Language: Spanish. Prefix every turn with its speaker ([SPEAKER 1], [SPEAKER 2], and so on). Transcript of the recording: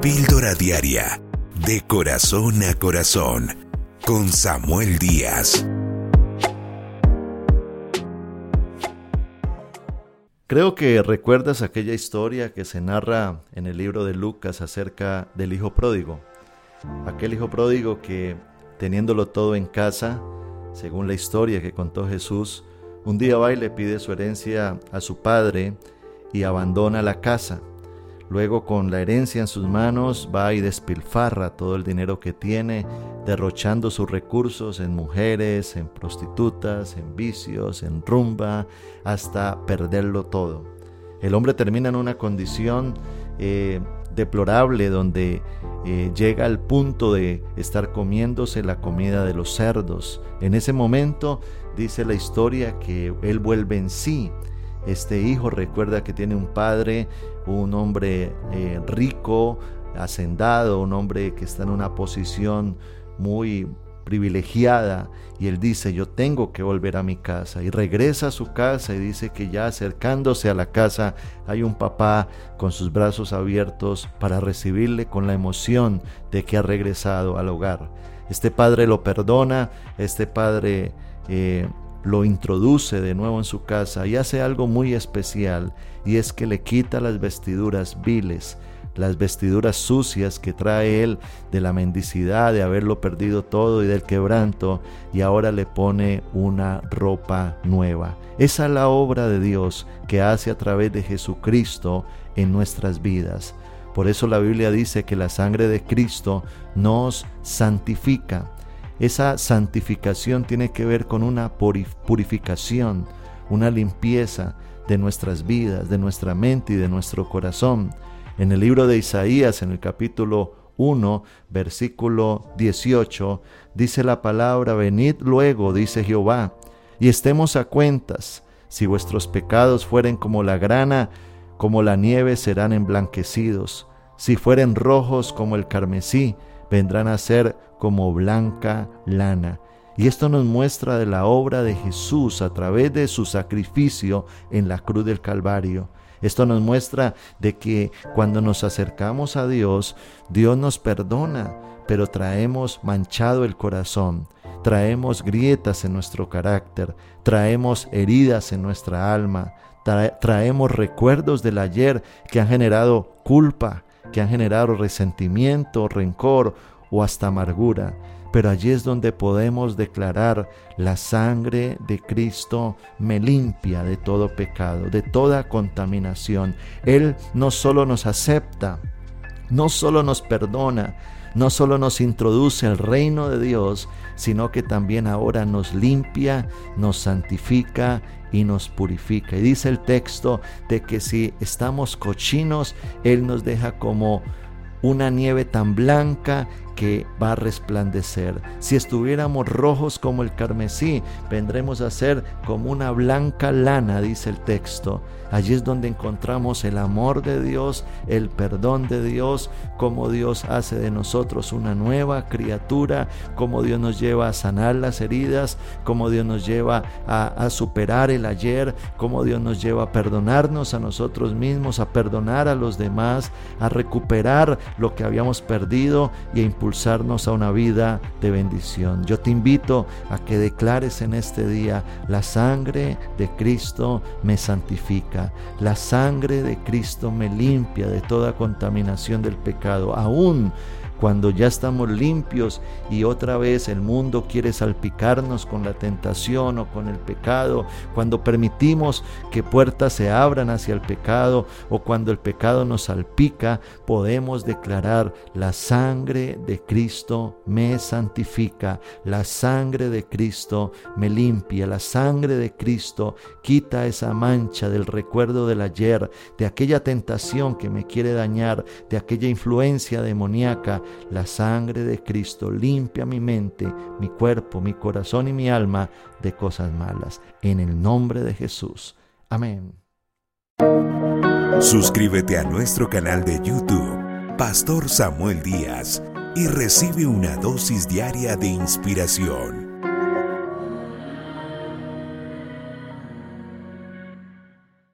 [SPEAKER 1] Píldora Diaria, de corazón a corazón, con Samuel Díaz.
[SPEAKER 2] Creo que recuerdas aquella historia que se narra en el libro de Lucas acerca del hijo pródigo. Aquel hijo pródigo que, teniéndolo todo en casa, según la historia que contó Jesús, un día va y le pide su herencia a su padre y abandona la casa. Luego con la herencia en sus manos va y despilfarra todo el dinero que tiene, derrochando sus recursos en mujeres, en prostitutas, en vicios, en rumba, hasta perderlo todo. El hombre termina en una condición eh, deplorable donde eh, llega al punto de estar comiéndose la comida de los cerdos. En ese momento dice la historia que él vuelve en sí este hijo recuerda que tiene un padre, un hombre eh, rico, hacendado, un hombre que está en una posición muy privilegiada y él dice yo tengo que volver a mi casa y regresa a su casa y dice que ya acercándose a la casa hay un papá con sus brazos abiertos para recibirle con la emoción de que ha regresado al hogar. Este padre lo perdona, este padre eh, lo introduce de nuevo en su casa y hace algo muy especial y es que le quita las vestiduras viles, las vestiduras sucias que trae él de la mendicidad, de haberlo perdido todo y del quebranto, y ahora le pone una ropa nueva. Esa es la obra de Dios que hace a través de Jesucristo en nuestras vidas. Por eso la Biblia dice que la sangre de Cristo nos santifica. Esa santificación tiene que ver con una purificación, una limpieza de nuestras vidas, de nuestra mente y de nuestro corazón. En el libro de Isaías, en el capítulo 1, versículo 18, dice la palabra, venid luego, dice Jehová, y estemos a cuentas. Si vuestros pecados fueren como la grana, como la nieve serán emblanquecidos. Si fueren rojos como el carmesí, vendrán a ser como blanca lana. Y esto nos muestra de la obra de Jesús a través de su sacrificio en la cruz del Calvario. Esto nos muestra de que cuando nos acercamos a Dios, Dios nos perdona, pero traemos manchado el corazón, traemos grietas en nuestro carácter, traemos heridas en nuestra alma, traemos recuerdos del ayer que han generado culpa, que han generado resentimiento, rencor o hasta amargura. Pero allí es donde podemos declarar la sangre de Cristo me limpia de todo pecado, de toda contaminación. Él no solo nos acepta, no solo nos perdona, no solo nos introduce al reino de Dios, sino que también ahora nos limpia, nos santifica y nos purifica. Y dice el texto de que si estamos cochinos, Él nos deja como una nieve tan blanca que va a resplandecer. Si estuviéramos rojos como el carmesí, vendremos a ser como una blanca lana, dice el texto. Allí es donde encontramos el amor de Dios, el perdón de Dios, cómo Dios hace de nosotros una nueva criatura, cómo Dios nos lleva a sanar las heridas, cómo Dios nos lleva a, superar el ayer, cómo Dios nos lleva a perdonarnos a nosotros mismos, a perdonar a los demás, a recuperar lo que habíamos perdido y a a una vida de bendición. Yo te invito a que declares en este día, la sangre de Cristo me santifica la sangre de Cristo me limpia de toda contaminación del pecado. Aún cuando ya estamos limpios y otra vez el mundo quiere salpicarnos con la tentación o con el pecado, cuando permitimos que puertas se abran hacia el pecado o cuando el pecado nos salpica, podemos declarar la sangre de Cristo me santifica, la sangre de Cristo me limpia, la sangre de Cristo quita esa mancha del recuerdo del ayer, de aquella tentación que me quiere dañar, de aquella influencia demoníaca la sangre de Cristo limpia mi mente, mi cuerpo, mi corazón y mi alma de cosas malas. En el nombre de Jesús. Amén.
[SPEAKER 1] Suscríbete a nuestro canal de YouTube, Pastor Samuel Díaz, y recibe una dosis diaria de inspiración.